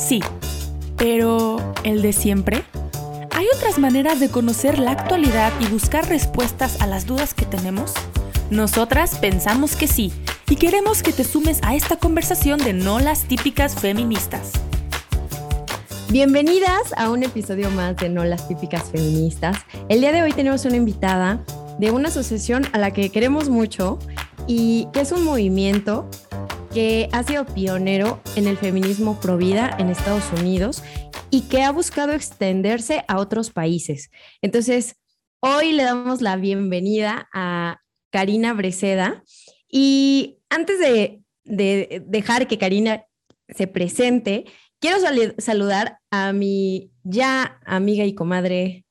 Sí, pero ¿el de siempre? ¿Hay otras maneras de conocer la actualidad y buscar respuestas a las dudas que tenemos? Nosotras pensamos que sí y queremos que te sumes a esta conversación de no las típicas feministas. Bienvenidas a un episodio más de No las típicas feministas. El día de hoy tenemos una invitada de una asociación a la que queremos mucho y que es un movimiento que ha sido pionero en el feminismo pro vida en Estados Unidos y que ha buscado extenderse a otros países. Entonces, hoy le damos la bienvenida a Karina Breceda y antes de, dejar que Karina se presente, quiero saludar a mi ya amiga y comadre,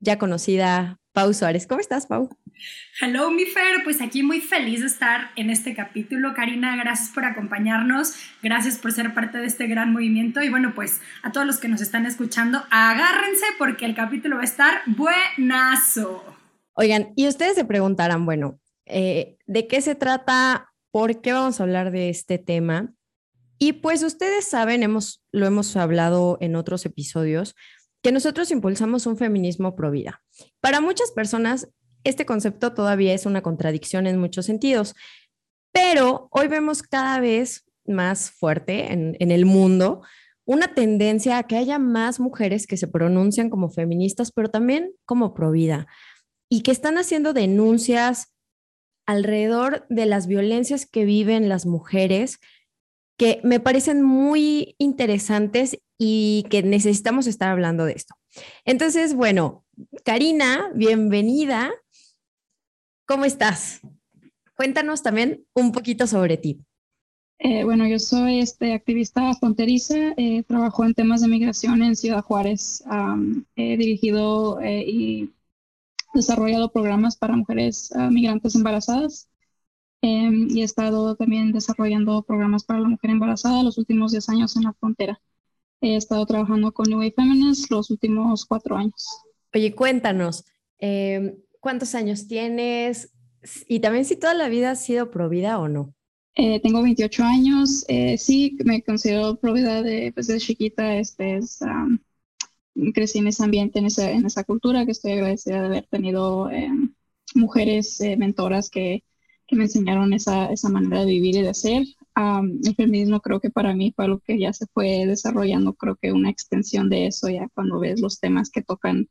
ya conocida, Pau Suárez. ¿Cómo estás, Pau? Hello, mi Fer. Pues aquí muy feliz de estar en este capítulo. Karina, gracias por acompañarnos. Gracias por ser parte de este gran movimiento. Y bueno, pues a todos los que nos están escuchando, agárrense porque el capítulo va a estar buenazo. Oigan, y ustedes se preguntarán, bueno, eh, ¿de qué se trata? ¿Por qué vamos a hablar de este tema? Y pues ustedes saben, hemos, lo hemos hablado en otros episodios, que nosotros impulsamos un feminismo pro vida. Para muchas personas, este concepto todavía es una contradicción en muchos sentidos, pero hoy vemos cada vez más fuerte en, el mundo una tendencia a que haya más mujeres que se pronuncian como feministas, pero también como pro vida, y que están haciendo denuncias alrededor de las violencias que viven las mujeres que me parecen muy interesantes y que necesitamos estar hablando de esto. Entonces, bueno, Karina, bienvenida. ¿Cómo estás? Cuéntanos también un poquito sobre ti. Eh, bueno, yo soy este, activista fronteriza, eh, trabajo en temas de migración en Ciudad Juárez. he dirigido eh, y desarrollado programas para mujeres ah, migrantes embarazadas Em, y he estado también desarrollando programas para la mujer embarazada los últimos 10 años en la frontera. He estado trabajando con New Wave Feminist los últimos cuatro años. Oye, cuéntanos, em, ¿cuántos años tienes? Y también si toda la vida has sido provida o no. Eh, tengo 28 años, eh, sí, me considero provida de, pues, de chiquita, este es, crecí en ese ambiente, en esa, en esa cultura, que estoy agradecida de haber tenido em, mujeres eh, mentoras que me enseñaron esa, esa manera de vivir y de hacer. el feminismo creo que para mí fue algo que ya se fue desarrollando, creo que una extensión de eso ya cuando ves los temas que tocan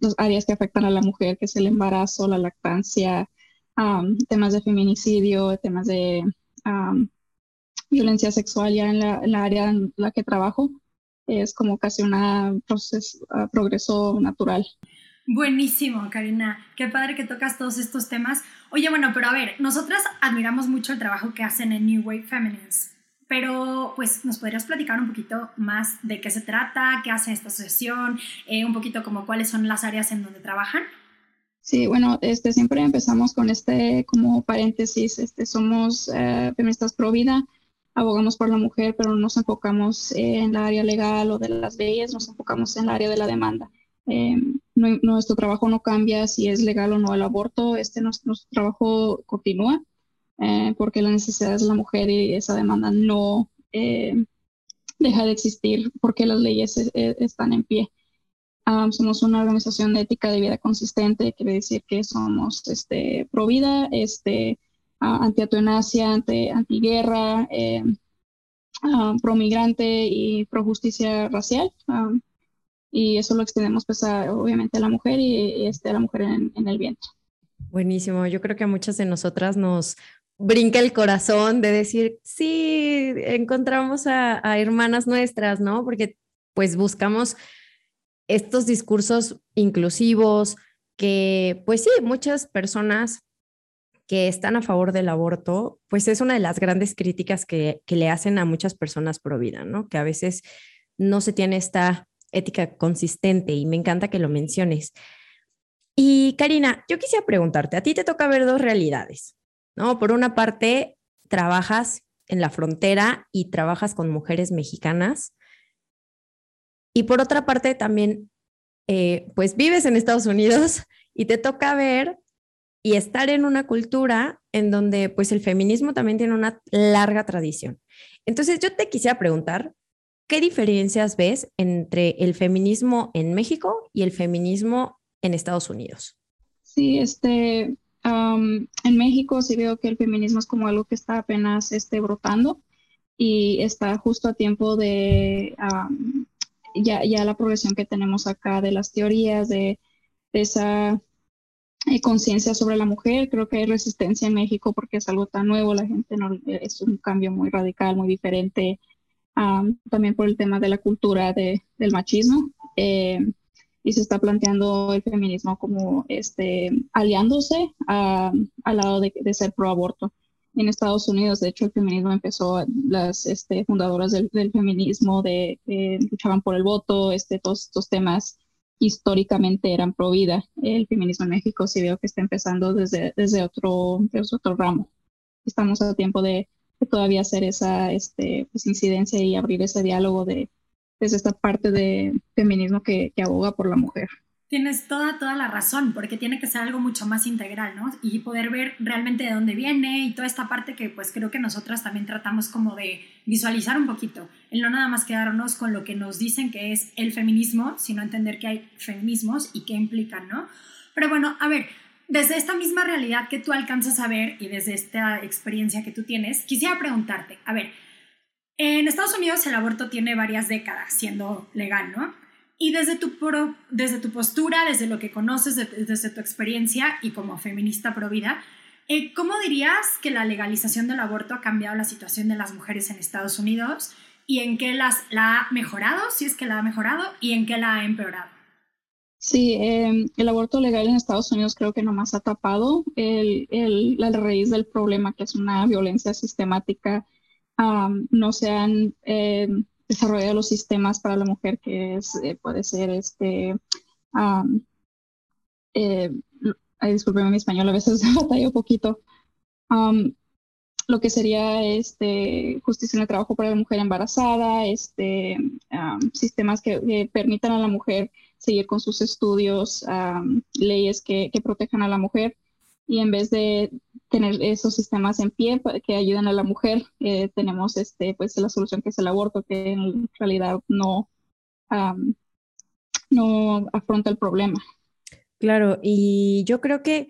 los áreas que afectan a la mujer, que es el embarazo, la lactancia, temas de feminicidio, temas de violencia sexual ya en la, en la, área en la que trabajo. Es como casi un uh, progreso natural. Buenísimo, Karina. Qué padre que tocas todos estos temas. Oye, bueno, pero a ver, nosotras admiramos mucho el trabajo que hacen en New Wave Feminines, pero pues nos podrías platicar un poquito más de qué se trata, qué hace esta asociación, eh, un poquito como cuáles son las áreas en donde trabajan. Sí, bueno, este, siempre empezamos con este como paréntesis, este, somos eh, feministas pro vida, abogamos por la mujer, pero no nos enfocamos en la área legal o de las leyes, nos enfocamos en el área de la demanda. Eh, nuestro trabajo no cambia si es legal o no el aborto, este nuestro, trabajo continúa eh, porque la necesidad es la mujer y esa demanda no eh, deja de existir porque las leyes están en pie. somos una organización de ética de vida consistente, quiere decir que somos este, pro vida, este, anti atonacia, anti, antiguerra, pro migrante y pro justicia racial y eso lo extendemos pues obviamente a la mujer y, este, a la mujer en, el vientre. Buenísimo, yo creo que a muchas de nosotras nos brinca el corazón de decir, sí, encontramos a, a hermanas nuestras, ¿no? Porque pues buscamos estos discursos inclusivos que pues sí, muchas personas que están a favor del aborto, pues es una de las grandes críticas que, que le hacen a muchas personas pro vida, ¿no? Que a veces no se tiene esta ética consistente y me encanta que lo menciones. Y Karina, yo quisiera preguntarte, a ti te toca ver dos realidades, ¿no? Por una parte, trabajas en la frontera y trabajas con mujeres mexicanas. Y por otra parte, también, eh, pues vives en Estados Unidos y te toca ver y estar en una cultura en donde pues el feminismo también tiene una larga tradición. Entonces yo te quisiera preguntar, ¿qué diferencias ves entre el feminismo en México y el feminismo en Estados Unidos? Sí, este, en México sí veo que el feminismo es como algo que está apenas este, brotando y está justo a tiempo de ya, ya, la progresión que tenemos acá de las teorías, de, esa eh, conciencia sobre la mujer. Creo que hay resistencia en México porque es algo tan nuevo, la gente no, es un cambio muy radical, muy diferente, también por el tema de la cultura de, del machismo. Eh, y se está planteando el feminismo como este, aliándose al lado de, de ser pro aborto en Estados Unidos. De hecho, el feminismo empezó, las este, fundadoras del, feminismo de, luchaban por el voto, este, todos estos temas históricamente eran pro vida. El feminismo en México sí veo que está empezando desde, desde, otro, desde otro ramo. Estamos a tiempo de, todavía hacer esa este, pues, incidencia y abrir ese diálogo de, desde esta parte de feminismo que, que aboga por la mujer. Tienes toda, toda la razón, porque tiene que ser algo mucho más integral, ¿no? Y poder ver realmente de dónde viene y toda esta parte que pues creo que nosotras también tratamos como de visualizar un poquito, el no nada más quedarnos con lo que nos dicen que es el feminismo, sino entender que hay feminismos y qué implican, ¿no? Pero bueno, a ver, desde esta misma realidad que tú alcanzas a ver y desde esta experiencia que tú tienes, quisiera preguntarte, a ver, en Estados Unidos el aborto tiene varias décadas siendo legal, ¿no? Y desde tu, desde tu postura, desde lo que conoces, desde tu experiencia y como feminista pro vida, eh, ¿cómo dirías que la legalización del aborto ha cambiado la situación de las mujeres en Estados Unidos y en qué las, la ha mejorado, si es que la ha mejorado, y en qué la ha empeorado? Sí, em, el aborto legal en Estados Unidos creo que nomás ha tapado el, el, la raíz del problema, que es una violencia sistemática. no se han em, desarrollado los sistemas para la mujer, que es, eh, puede ser este... Eh, discúlpeme mi español, a veces batalla un poquito. lo que sería este, justicia en el trabajo para la mujer embarazada, este, sistemas que, permitan a la mujer seguir con sus estudios, leyes que, que, protejan a la mujer y en vez de tener esos sistemas en pie que ayuden a la mujer, eh, tenemos este, pues, la solución que es el aborto, que en realidad no, no afronta el problema. Claro, y yo creo que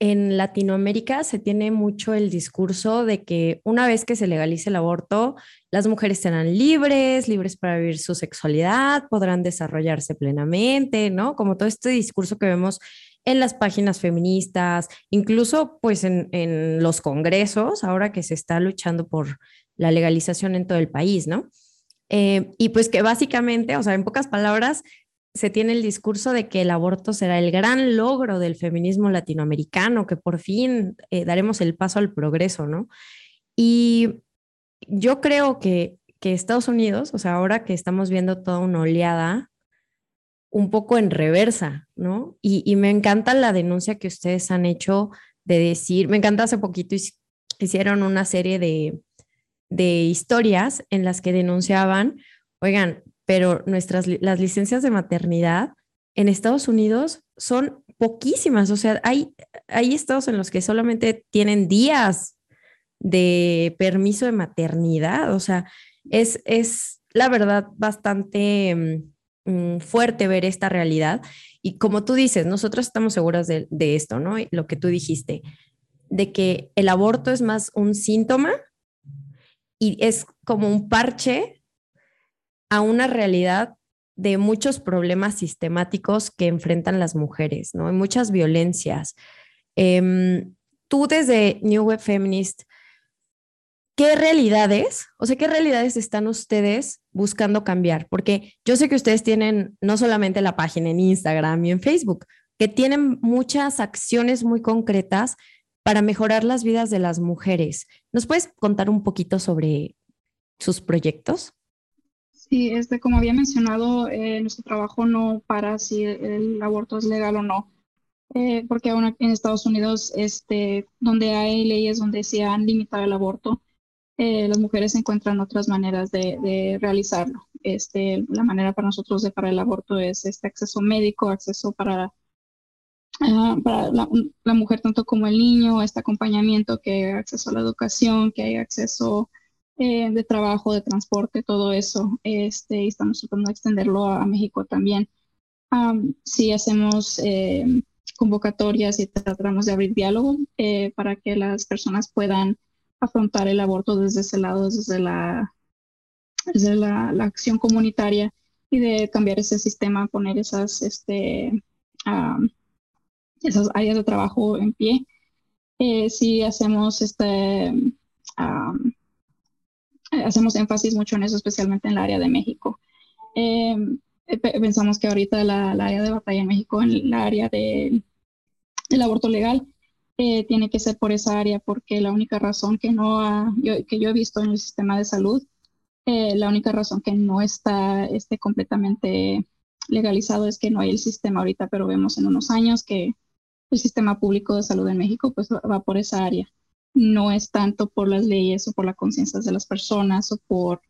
en Latinoamérica se tiene mucho el discurso de que una vez que se legalice el aborto, las mujeres serán libres, libres para vivir su sexualidad, podrán desarrollarse plenamente, ¿no? Como todo este discurso que vemos en las páginas feministas, incluso pues en, los congresos, ahora que se está luchando por la legalización en todo el país, ¿no? Eh, y pues que básicamente, o sea, en pocas palabras, se tiene el discurso de que el aborto será el gran logro del feminismo latinoamericano, que por fin eh, daremos el paso al progreso, ¿no? Y yo creo que, que Estados Unidos, o sea, ahora que estamos viendo toda una oleada, un poco en reversa, ¿no? Y, me encanta la denuncia que ustedes han hecho de decir, me encanta hace poquito hicieron una serie de, de historias en las que denunciaban, oigan, pero nuestras las licencias de maternidad en Estados Unidos son poquísimas, o sea, hay, hay estados en los que solamente tienen días de permiso de maternidad, o sea, es, es la verdad bastante mm, fuerte ver esta realidad. Y como tú dices, nosotros estamos seguras de, de esto, ¿no? Lo que tú dijiste, de que el aborto es más un síntoma y es como un parche a una realidad de muchos problemas sistemáticos que enfrentan las mujeres, ¿no? Hay muchas violencias. Em, tú desde New Web Feminist, ¿qué realidades, o sea, qué realidades están ustedes buscando cambiar? Porque yo sé que ustedes tienen no solamente la página en Instagram y en Facebook, que tienen muchas acciones muy concretas para mejorar las vidas de las mujeres. ¿Nos puedes contar un poquito sobre sus proyectos? Sí, este, como había mencionado, eh, nuestro trabajo no para si el aborto es legal o no, eh, porque aún en Estados Unidos, este, donde hay leyes donde se han limitado el aborto, eh, las mujeres encuentran otras maneras de, realizarlo. Este, la manera para nosotros de parar el aborto es este acceso médico, acceso para, ah, la, mujer tanto como el niño, este acompañamiento, que hay acceso a la educación, que hay acceso eh, de trabajo, de transporte, todo eso. Este, y estamos tratando de extenderlo a, México también. sí hacemos eh, convocatorias y tratamos de abrir diálogo eh, para que las personas puedan afrontar el aborto desde ese lado, desde la, desde la acción comunitaria y de cambiar ese sistema, poner esas, este, esas áreas de trabajo en pie. Eh, sí hacemos este, hacemos énfasis mucho en eso, especialmente en el área de México. Em, pensamos que ahorita la, área de batalla en México, en la área del aborto legal, eh, tiene que ser por esa área, porque la única razón que no que yo he visto en el sistema de salud, eh, la única razón que no está este, completamente legalizado es que no hay el sistema ahorita, pero vemos en unos años que el sistema público de salud en México pues va por esa área. No es tanto por las leyes o por la conciencia de las personas o por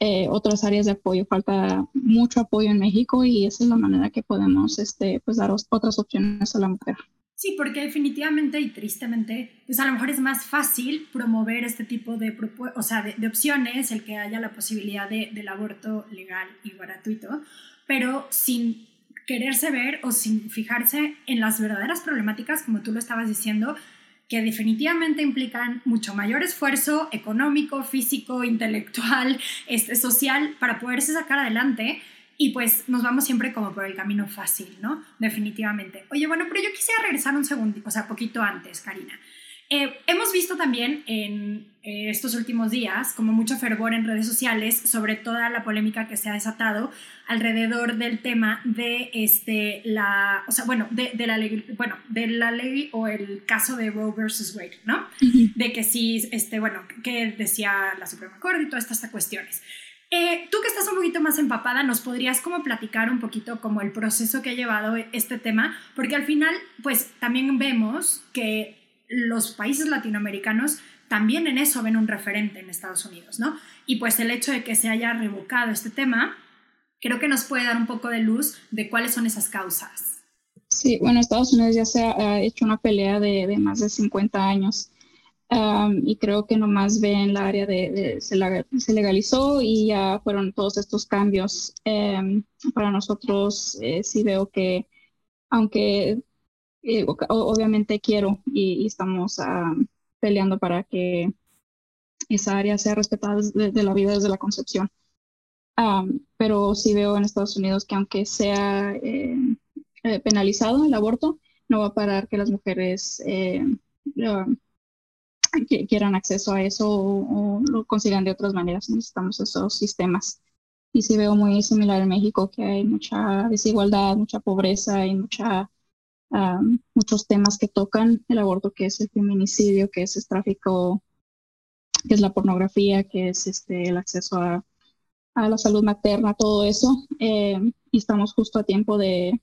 eh, otras áreas de apoyo. Falta mucho apoyo en México y esa es la manera que podemos este, pues, dar otras opciones a la mujer. Sí, porque definitivamente y tristemente, pues a lo mejor es más fácil promover este tipo de, o sea, de, opciones, el que haya la posibilidad de, del aborto legal y gratuito, pero sin quererse ver o sin fijarse en las verdaderas problemáticas, como tú lo estabas diciendo, que definitivamente implican mucho mayor esfuerzo económico, físico, intelectual, este, social, para poderse sacar adelante. Y pues nos vamos siempre como por el camino fácil, ¿no? Definitivamente. Oye, bueno, pero yo quisiera regresar un segundo, o sea, poquito antes, Karina. Eh, hemos visto también en eh, estos últimos días como mucho fervor en redes sociales sobre toda la polémica que se ha desatado alrededor del tema de este la o sea bueno de, de la ley bueno de la ley o el caso de Roe versus Wade no de que sí este bueno que decía la Suprema Corte y todas estas cuestiones. Eh, tú que estás un poquito más empapada, ¿nos podrías como platicar un poquito como el proceso que ha llevado este tema? Porque al final, pues también vemos que los países latinoamericanos también en eso ven un referente en Estados Unidos, ¿no? Y pues el hecho de que se haya revocado este tema, creo que nos puede dar un poco de luz de cuáles son esas causas. Sí, bueno, Estados Unidos ya se ha hecho una pelea de, más de 50 años y creo que nomás ven la área de, se, legalizó y ya fueron todos estos cambios. Em, para nosotros eh, sí veo que aunque eh, obviamente quiero y, estamos ah, peleando para que esa área sea respetada desde la vida desde la concepción. pero sí veo en Estados Unidos que aunque sea eh, eh, penalizado el aborto, no va a parar que las mujeres quieran acceso a eso o, lo consigan de otras maneras. Necesitamos esos sistemas. Y sí veo muy similar en México, que hay mucha desigualdad, mucha pobreza y mucha muchos temas que tocan el aborto, que es el feminicidio, que es el tráfico, que es la pornografía, que es este, el acceso a, a la salud materna, todo eso. Eh, y estamos justo a tiempo de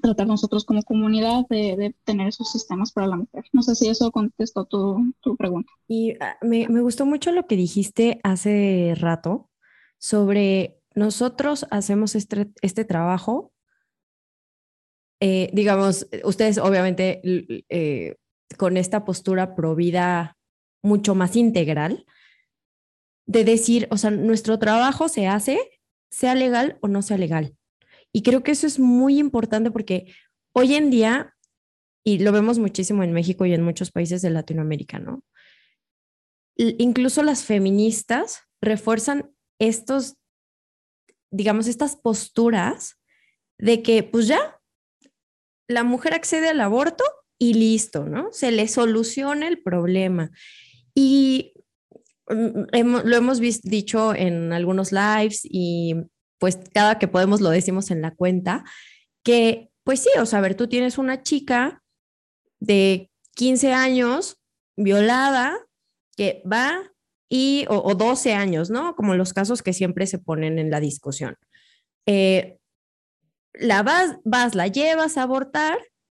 tratar nosotros como comunidad de, de, tener esos sistemas para la mujer. No sé si eso contestó tu, tu pregunta. Y ah, me, me gustó mucho lo que dijiste hace rato sobre nosotros hacemos este, este trabajo eh, digamos, ustedes obviamente eh, con esta postura pro vida mucho más integral, de decir, o sea, nuestro trabajo se hace, sea legal o no sea legal. Y creo que eso es muy importante porque hoy en día, y lo vemos muchísimo en México y en muchos países de Latinoamérica, ¿no? Incluso las feministas refuerzan estos, digamos, estas posturas de que pues ya, la mujer accede al aborto y listo, ¿no? Se le soluciona el problema. Y mm, lo hemos dicho en algunos lives y pues cada que podemos lo decimos en la cuenta, que pues sí, o sea, a ver, tú tienes una chica de 15 años violada que va y, o, 12 años, ¿no? Como los casos que siempre se ponen en la discusión. Eh, la vas, vas, la llevas a abortar,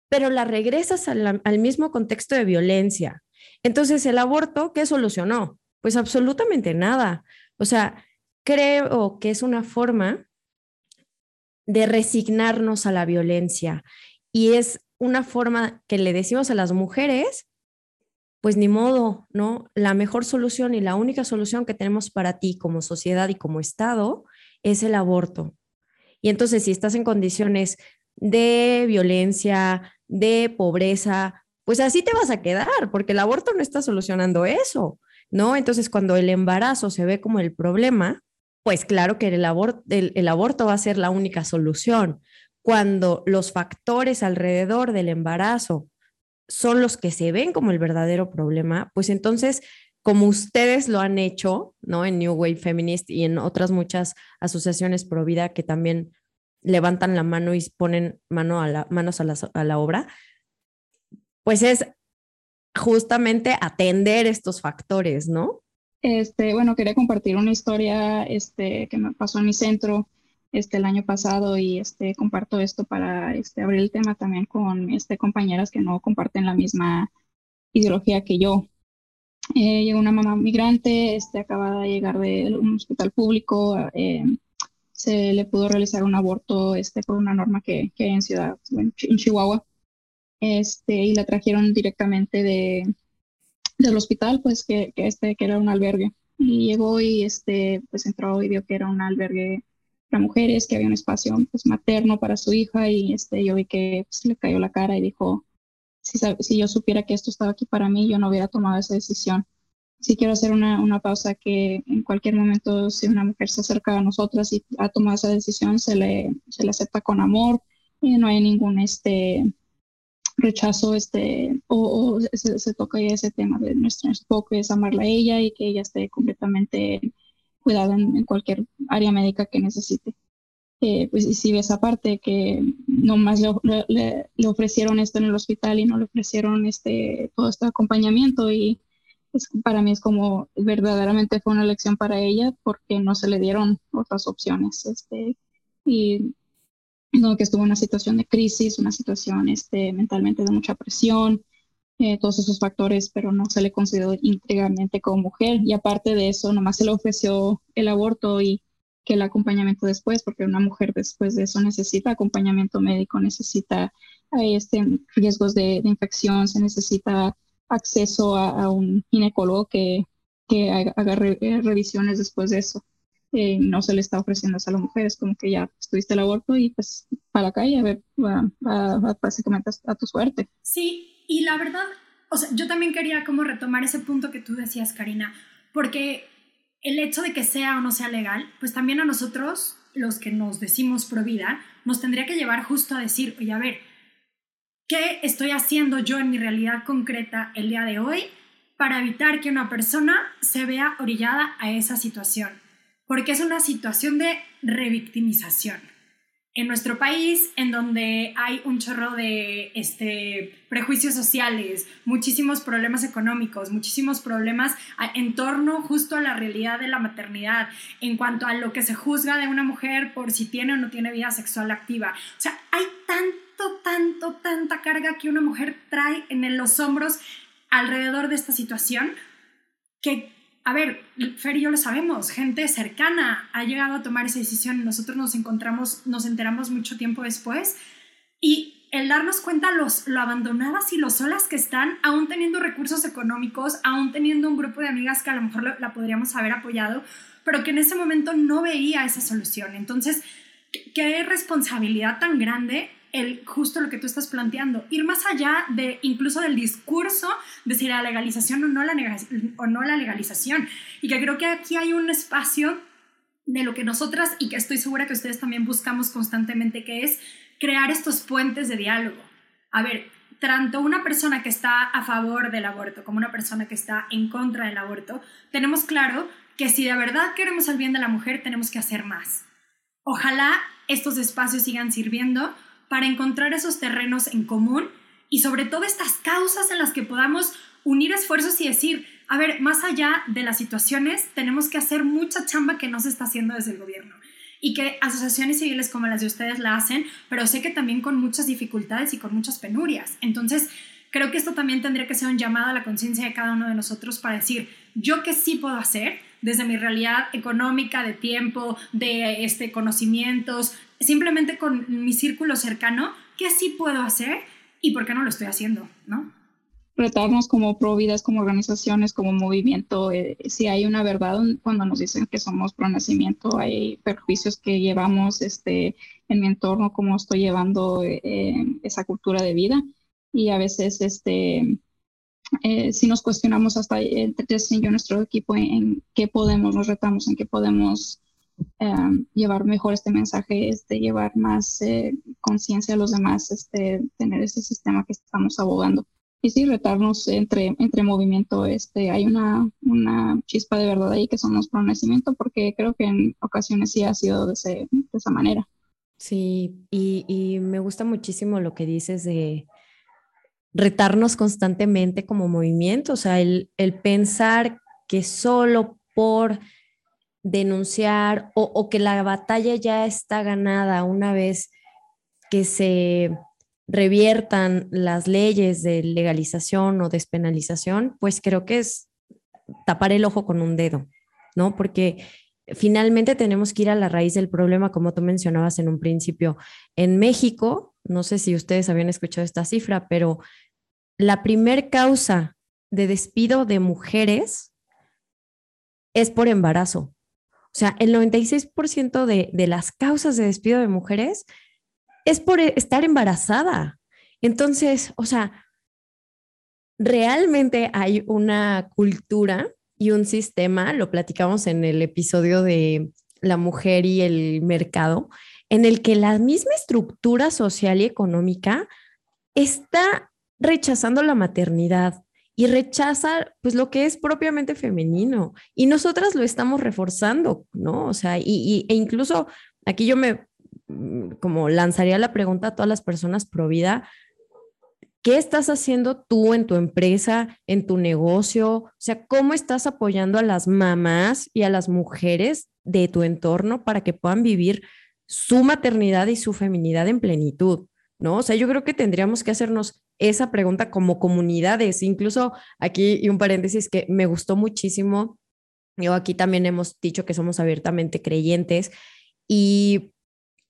pero la regresas al, mismo contexto de violencia. Entonces, el aborto, ¿qué solucionó? Pues absolutamente nada. O sea, creo que es una forma de resignarnos a la violencia y es una forma que le decimos a las mujeres pues ni modo, ¿no? La mejor solución y la única solución que tenemos para ti como sociedad y como Estado es el aborto. Y entonces, si estás en condiciones de violencia, de pobreza, pues así te vas a quedar, porque el aborto no está solucionando eso, ¿no? Entonces, cuando el embarazo se ve como el problema, pues claro que el, aborto, el, aborto va a ser la única solución. Cuando los factores alrededor del embarazo son los que se ven como el verdadero problema, pues entonces, como ustedes lo han hecho, ¿no? En New Wave Feminist y en otras muchas asociaciones pro vida que también levantan la mano y ponen mano a la, manos a la, a la obra, pues es justamente atender estos factores, ¿no? Este, bueno, quería compartir una historia este, que me pasó en mi centro este, el año pasado y este, comparto esto para este, abrir el tema también con este, compañeras que no comparten la misma ideología que yo. Eh, llegó una mamá migrante, este, acaba de llegar de un hospital público, eh, se le pudo realizar un aborto este, por una norma que, que hay en Ciudad, en Chihuahua, este, y la trajeron directamente de, del hospital, pues que, que, este, que era un albergue. Y llegó y este, pues entró y vio que era un albergue para mujeres, que había un espacio pues, materno para su hija y este, yo vi que pues, le cayó la cara y dijo, si, si yo supiera que esto estaba aquí para mí, yo no hubiera tomado esa decisión. Sí quiero hacer una, una pausa que en cualquier momento si una mujer se acerca a nosotras y ha tomado esa decisión, se le, se le acepta con amor, y no hay ningún este, rechazo este, o, se, toca ese tema de nuestro enfoque es amarla a ella y que ella esté completamente cuidada en, cualquier área médica que necesite. Eh, pues y si ves aparte que nomás le, le, le, ofrecieron esto en el hospital y no le ofrecieron este, todo este acompañamiento y pues, para mí es como verdaderamente fue una lección para ella porque no se le dieron otras opciones. Este, y ¿no? que estuvo en una situación de crisis, una situación este, mentalmente de mucha presión, eh, todos esos factores, pero no se le consideró íntegramente como mujer. Y aparte de eso, nomás se le ofreció el aborto y que el acompañamiento después, porque una mujer después de eso necesita acompañamiento médico, necesita este, riesgos de, infección, se necesita acceso a, un ginecólogo que, que haga, eh, revisiones después de eso. Eh, no se le está ofreciendo a las mujeres, como que ya estuviste el aborto y pues para la calle, a ver, básicamente a, tu suerte. Sí, y la verdad, o sea, yo también quería como retomar ese punto que tú decías, Karina, porque el hecho de que sea o no sea legal, pues también a nosotros, los que nos decimos pro vida, nos tendría que llevar justo a decir, oye, a ver, ¿qué estoy haciendo yo en mi realidad concreta el día de hoy para evitar que una persona se vea orillada a esa situación? porque es una situación de revictimización. En nuestro país, en donde hay un chorro de este, prejuicios sociales, muchísimos problemas económicos, muchísimos problemas en torno justo a la realidad de la maternidad, en cuanto a lo que se juzga de una mujer por si tiene o no tiene vida sexual activa. O sea, hay tanto, tanto, tanta carga que una mujer trae en los hombros alrededor de esta situación que a ver, Fer y yo lo sabemos, gente cercana ha llegado a tomar esa decisión nosotros nos encontramos, nos enteramos mucho tiempo después y el darnos cuenta los, lo abandonadas y lo solas que están, aún teniendo recursos económicos, aún teniendo un grupo de amigas que a lo mejor la podríamos haber apoyado, pero que en ese momento no veía esa solución. Entonces, qué responsabilidad tan grande el, justo lo que tú estás planteando, ir más allá de incluso del discurso de si la legalización o no la, o no la legalización. Y que creo que aquí hay un espacio de lo que nosotras y que estoy segura que ustedes también buscamos constantemente, que es crear estos puentes de diálogo. A ver, tanto una persona que está a favor del aborto como una persona que está en contra del aborto, tenemos claro que si de verdad queremos el bien de la mujer, tenemos que hacer más. Ojalá estos espacios sigan sirviendo para encontrar esos terrenos en común y sobre todo estas causas en las que podamos unir esfuerzos y decir, a ver, más allá de las situaciones, tenemos que hacer mucha chamba que no se está haciendo desde el gobierno y que asociaciones civiles como las de ustedes la hacen, pero sé que también con muchas dificultades y con muchas penurias. Entonces, creo que esto también tendría que ser un llamado a la conciencia de cada uno de nosotros para decir, yo qué sí puedo hacer desde mi realidad económica, de tiempo, de este, conocimientos, simplemente con mi círculo cercano, qué sí puedo hacer y por qué no lo estoy haciendo, ¿no? retarnos como providas, como organizaciones, como movimiento, eh, si hay una verdad cuando nos dicen que somos pro nacimiento, hay perjuicios que llevamos este, en mi entorno, cómo estoy llevando eh, esa cultura de vida. Y a veces, este, eh, si nos cuestionamos hasta entre yo, nuestro equipo, en, qué podemos, nos retamos, en qué podemos llevar mejor este mensaje, este, llevar más conciencia a los demás, este, tener ese sistema que estamos abogando y sí, retarnos entre, entre movimiento. Este, hay una, una chispa de verdad ahí que somos pro nacimiento, porque creo que en ocasiones sí ha sido de, de esa manera. Sí, y, y, me gusta muchísimo lo que dices de retarnos constantemente como movimiento, o sea, el, el pensar que solo por denunciar o, que la batalla ya está ganada una vez que se reviertan las leyes de legalización o despenalización, pues creo que es tapar el ojo con un dedo, ¿no? Porque finalmente tenemos que ir a la raíz del problema, como tú mencionabas en un principio. En México, no sé si ustedes habían escuchado esta cifra, pero la primer causa de despido de mujeres es por embarazo. O sea, el 96% de, de las causas de despido de mujeres es por e, estar embarazada. Entonces, o sea, realmente hay una cultura y un sistema, lo platicamos en el episodio de la mujer y el mercado, en el que la misma estructura social y económica está rechazando la maternidad y rechaza pues lo que es propiamente femenino y nosotras lo estamos reforzando, ¿no? O sea, y, e incluso aquí yo me Mm, como lanzaría la pregunta a todas las personas pro vida, ¿qué estás haciendo tú en tu empresa, en tu negocio? O sea, ¿cómo estás apoyando a las mamás y a las mujeres de tu entorno para que puedan vivir su maternidad y su feminidad en plenitud? ¿No? O sea, yo creo que tendríamos que hacernos esa pregunta como comunidades. Incluso aquí, y un paréntesis que me gustó muchísimo, yo aquí también hemos dicho que somos abiertamente creyentes y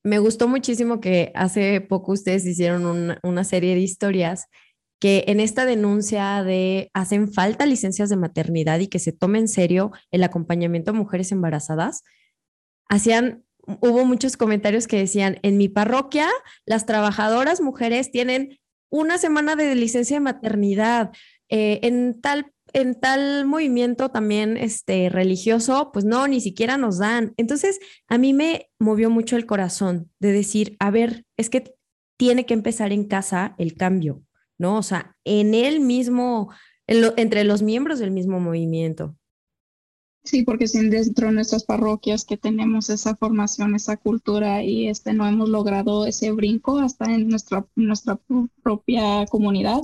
me gustó muchísimo que hace poco ustedes hicieron una, serie de historias que en esta denuncia de hacen falta licencias de maternidad y que se tome en serio el acompañamiento a mujeres embarazadas, hacían, hubo muchos comentarios que decían, en mi parroquia las trabajadoras mujeres tienen una semana de licencia de maternidad, eh, en tal en tal movimiento también este, religioso, pues no, ni siquiera nos dan. Entonces, a mí me movió mucho el corazón de decir, a ver, es que tiene que empezar en casa el cambio, ¿no? O sea, en el mismo, entre los miembros del mismo movimiento. Sí, porque sin dentro de nuestras parroquias que tenemos esa formación, esa cultura y este no hemos logrado ese brinco hasta en nuestra, nuestra propia comunidad,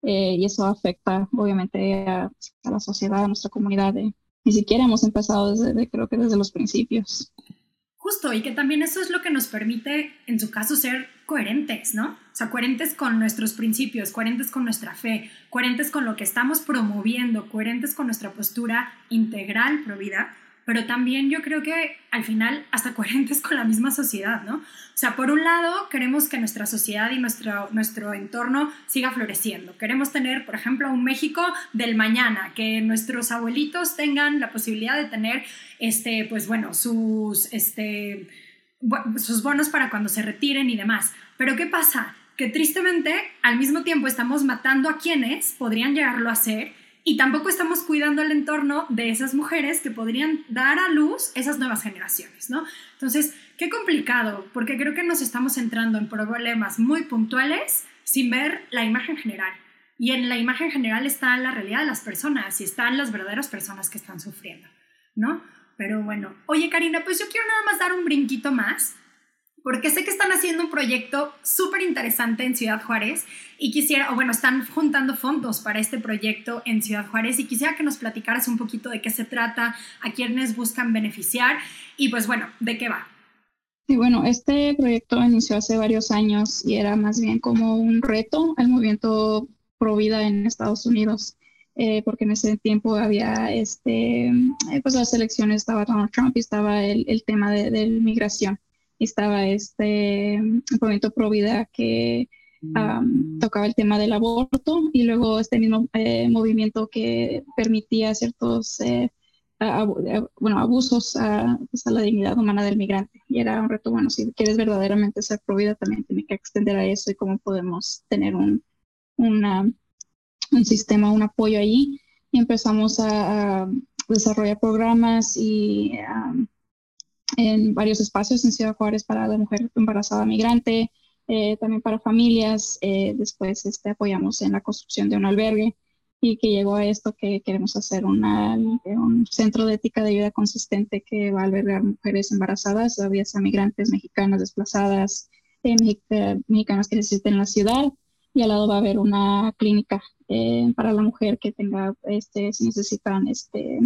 eh, y eso afecta obviamente a, la sociedad, a nuestra comunidad. ni siquiera hemos empezado desde, creo que desde los principios. Justo, y que también eso es lo que nos permite, en su caso, ser coherentes, ¿no? O sea, coherentes con nuestros principios, coherentes con nuestra fe, coherentes con lo que estamos promoviendo, coherentes con nuestra postura integral pro vida, pero también yo creo que al final hasta coherentes con la misma sociedad, ¿no? O sea, por un lado, queremos que nuestra sociedad y nuestro, nuestro entorno siga floreciendo. Queremos tener, por ejemplo, un México del mañana, que nuestros abuelitos tengan la posibilidad de tener, este, pues bueno, sus, este, sus bonos para cuando se retiren y demás. Pero ¿qué pasa? Que tristemente, al mismo tiempo, estamos matando a quienes podrían llegarlo a ser y tampoco estamos cuidando el entorno de esas mujeres que podrían dar a luz esas nuevas generaciones, ¿no? Entonces, qué complicado, porque creo que nos estamos entrando en problemas muy puntuales sin ver la imagen general. Y en la imagen general está la realidad de las personas y están las verdaderas personas que están sufriendo, ¿no? Pero bueno, oye Karina, pues yo quiero nada más dar un brinquito más porque sé que están haciendo un proyecto súper interesante en Ciudad Juárez y quisiera, o bueno, están juntando fondos para este proyecto en Ciudad Juárez y quisiera que nos platicaras un poquito de qué se trata, a quiénes buscan beneficiar y pues bueno, de qué va. Sí, bueno, este proyecto inició hace varios años y era más bien como un reto al movimiento pro vida en Estados Unidos. Eh, porque en ese tiempo había este, eh, pues las elecciones, estaba Donald Trump y estaba el, el tema de, de migración estaba este movimiento pro vida que tocaba el tema del aborto y luego este mismo eh, movimiento que permitía ciertos eh, bueno, abusos pues, a, la dignidad humana del migrante. Y era un reto, bueno, si quieres verdaderamente ser provida, también tiene que extender a eso y cómo podemos tener un, un sistema, un apoyo allí. Y empezamos a, desarrollar programas y en varios espacios en Ciudad Juárez para la mujer embarazada migrante, eh, también para familias. Eh, después este, apoyamos en la construcción de un albergue y que llegó a esto que queremos hacer una, un centro de ética de vida consistente que va a albergar mujeres embarazadas, todavía sea migrantes, mexicanas desplazadas, eh, mexicanas que necesiten la ciudad y al lado va a haber una clínica para la mujer que tenga, este, si necesitan este,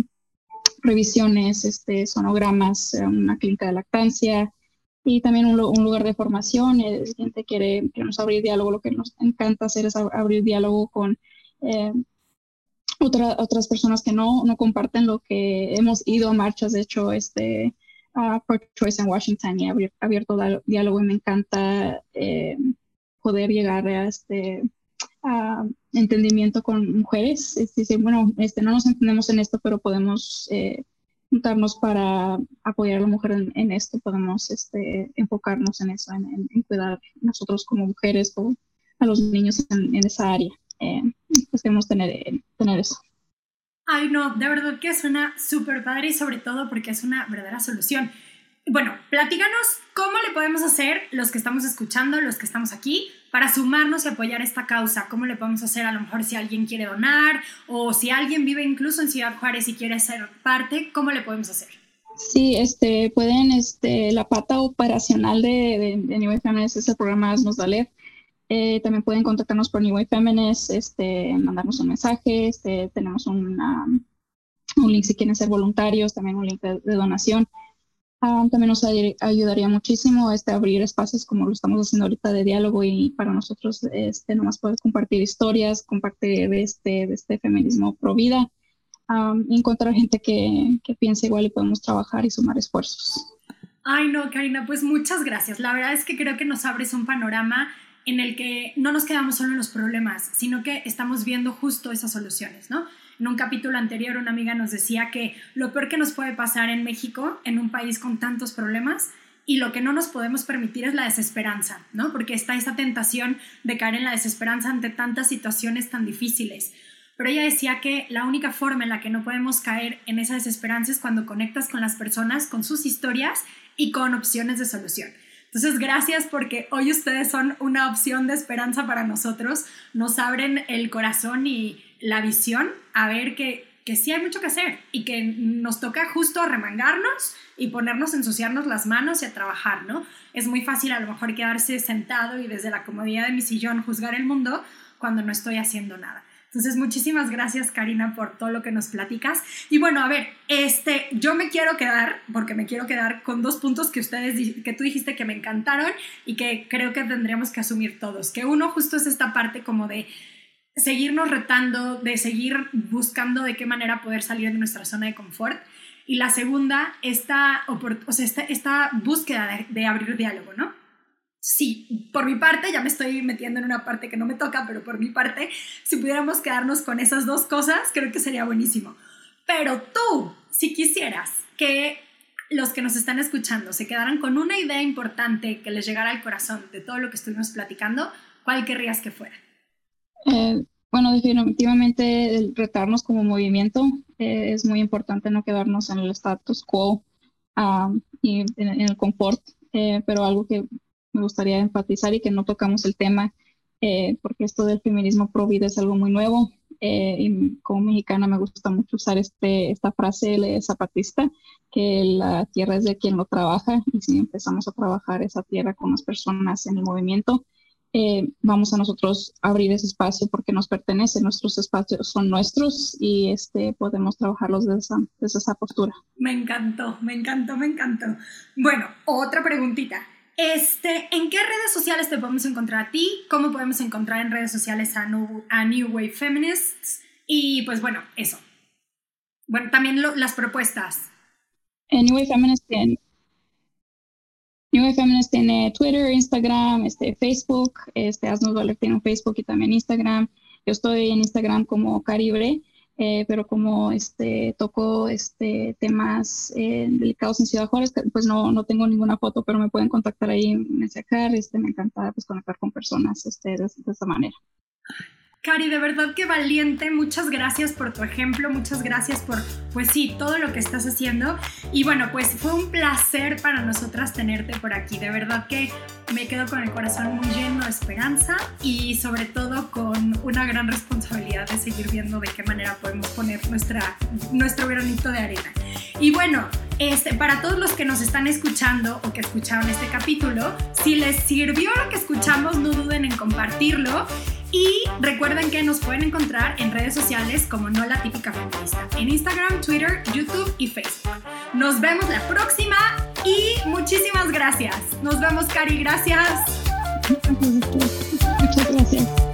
revisiones, este, sonogramas, una clínica de lactancia, y también un, lugar de formación. Eh, si gente quiere, queremos abrir diálogo, lo que nos encanta hacer es abrir diálogo con eh, otras personas que no, no comparten lo que hemos ido a marchas, de hecho, este, a Choice en Washington y abierto diálogo y me encanta eh, poder llegar a este a entendimiento con mujeres. Es bueno, este, no nos entendemos en esto, pero podemos juntarnos para apoyar a la mujer en, esto, podemos este, enfocarnos en eso, en, cuidar nosotros como mujeres o a los niños en, esa área. Eh, pues queremos tener, tener eso. Ay, no, de verdad que suena súper padre y sobre todo porque es una verdadera solución. Bueno, platícanos cómo le podemos hacer los que estamos escuchando, los que estamos aquí, para sumarnos y apoyar esta causa. ¿Cómo le podemos hacer a lo mejor si alguien quiere donar o si alguien vive incluso en Ciudad Juárez y quiere ser parte? ¿Cómo le podemos hacer? Sí, este, pueden, este, la pata operacional de, de, New Way Feminist es el programa Asnos Daler. Eh, también pueden contactarnos por New Way Feminist, este, mandarnos un mensaje, este, tenemos un link si quieren ser voluntarios, también un link de donación. Ah, también nos ayudaría muchísimo este, abrir espacios como lo estamos haciendo ahorita de diálogo y para nosotros este, nomás poder compartir historias, compartir este, de este feminismo pro vida, encontrar gente que, que piense igual y podemos trabajar y sumar esfuerzos. Ay, no, Karina, pues muchas gracias. La verdad es que creo que nos abres un panorama en el que no nos quedamos solo en los problemas, sino que estamos viendo justo esas soluciones, ¿no? En un capítulo anterior una amiga nos decía que lo peor que nos puede pasar en México, en un país con tantos problemas, y lo que no nos podemos permitir es la desesperanza, ¿no? Porque está esa tentación de caer en la desesperanza ante tantas situaciones tan difíciles. Pero ella decía que la única forma en la que no podemos caer en esa desesperanza es cuando conectas con las personas, con sus historias y con opciones de solución. Entonces, gracias porque hoy ustedes son una opción de esperanza para nosotros, nos abren el corazón y la visión a ver que, que sí hay mucho que hacer y que nos toca justo remangarnos y ponernos, ensuciarnos las manos y a trabajar, ¿no? Es muy fácil a lo mejor quedarse sentado y desde la comodidad de mi sillón juzgar el mundo cuando no estoy haciendo nada. Entonces, muchísimas gracias, Karina, por todo lo que nos platicas. Y bueno, a ver, este, yo me quiero quedar, porque me quiero quedar con dos puntos que ustedes, que tú dijiste que me encantaron y que creo que tendríamos que asumir todos. Que uno justo es esta parte como de seguirnos retando, de seguir buscando de qué manera poder salir de nuestra zona de confort. Y la segunda, esta, o sea, esta, búsqueda de, abrir diálogo, ¿no? Sí, por mi parte, ya me estoy metiendo en una parte que no me toca, pero por mi parte, si pudiéramos quedarnos con esas dos cosas, creo que sería buenísimo. Pero tú, si quisieras que los que nos están escuchando se quedaran con una idea importante que les llegara al corazón de todo lo que estuvimos platicando, ¿cuál querrías que fuera? Eh, bueno, definitivamente el retarnos como movimiento eh, es muy importante no quedarnos en el status quo y en, el confort, eh, pero algo que me gustaría enfatizar y que no tocamos el tema, porque esto del feminismo pro vida es algo muy nuevo y como mexicana me gusta mucho usar este, esta frase de zapatista, que la tierra es de quien lo trabaja y si empezamos a trabajar esa tierra con las personas en el movimiento, eh, vamos a nosotros abrir ese espacio porque nos pertenece, nuestros espacios son nuestros y este, podemos trabajarlos desde esa, desde esa postura. Me encantó, me encantó, me encantó. Bueno, otra preguntita. Este, ¿En qué redes sociales te podemos encontrar a ti? ¿Cómo podemos encontrar en redes sociales a New, a New Wave Feminists? Y pues bueno, eso. Bueno, también las propuestas. New Wave Feminists en New Feminist tiene Twitter, Instagram, este, Facebook, este, Asnos Valer tiene un Facebook y también Instagram. Yo estoy en Instagram como Caribre, eh, pero como este, toco este, temas eh, delicados en Ciudad Juárez, pues no, no tengo ninguna foto, pero me pueden contactar ahí, mensajar, este, me encanta pues, conectar con personas este, de, de esta manera. Cari, de verdad que valiente. Muchas gracias por tu ejemplo, muchas gracias por, pues sí, todo lo que estás haciendo. Y bueno, pues fue un placer para nosotras tenerte por aquí. De verdad que me quedo con el corazón muy lleno de esperanza y sobre todo con una gran responsabilidad de seguir viendo de qué manera podemos poner nuestra, nuestro granito de arena. Y bueno, este, para todos los que nos están escuchando o que escucharon este capítulo, si les sirvió lo que escuchamos, no duden en compartirlo. Y recuerden que nos pueden encontrar en redes sociales como No la Típica Feminista, en Instagram, Twitter, YouTube y Facebook. Nos vemos la próxima y muchísimas gracias. Nos vemos, Cari, gracias. Muchas gracias.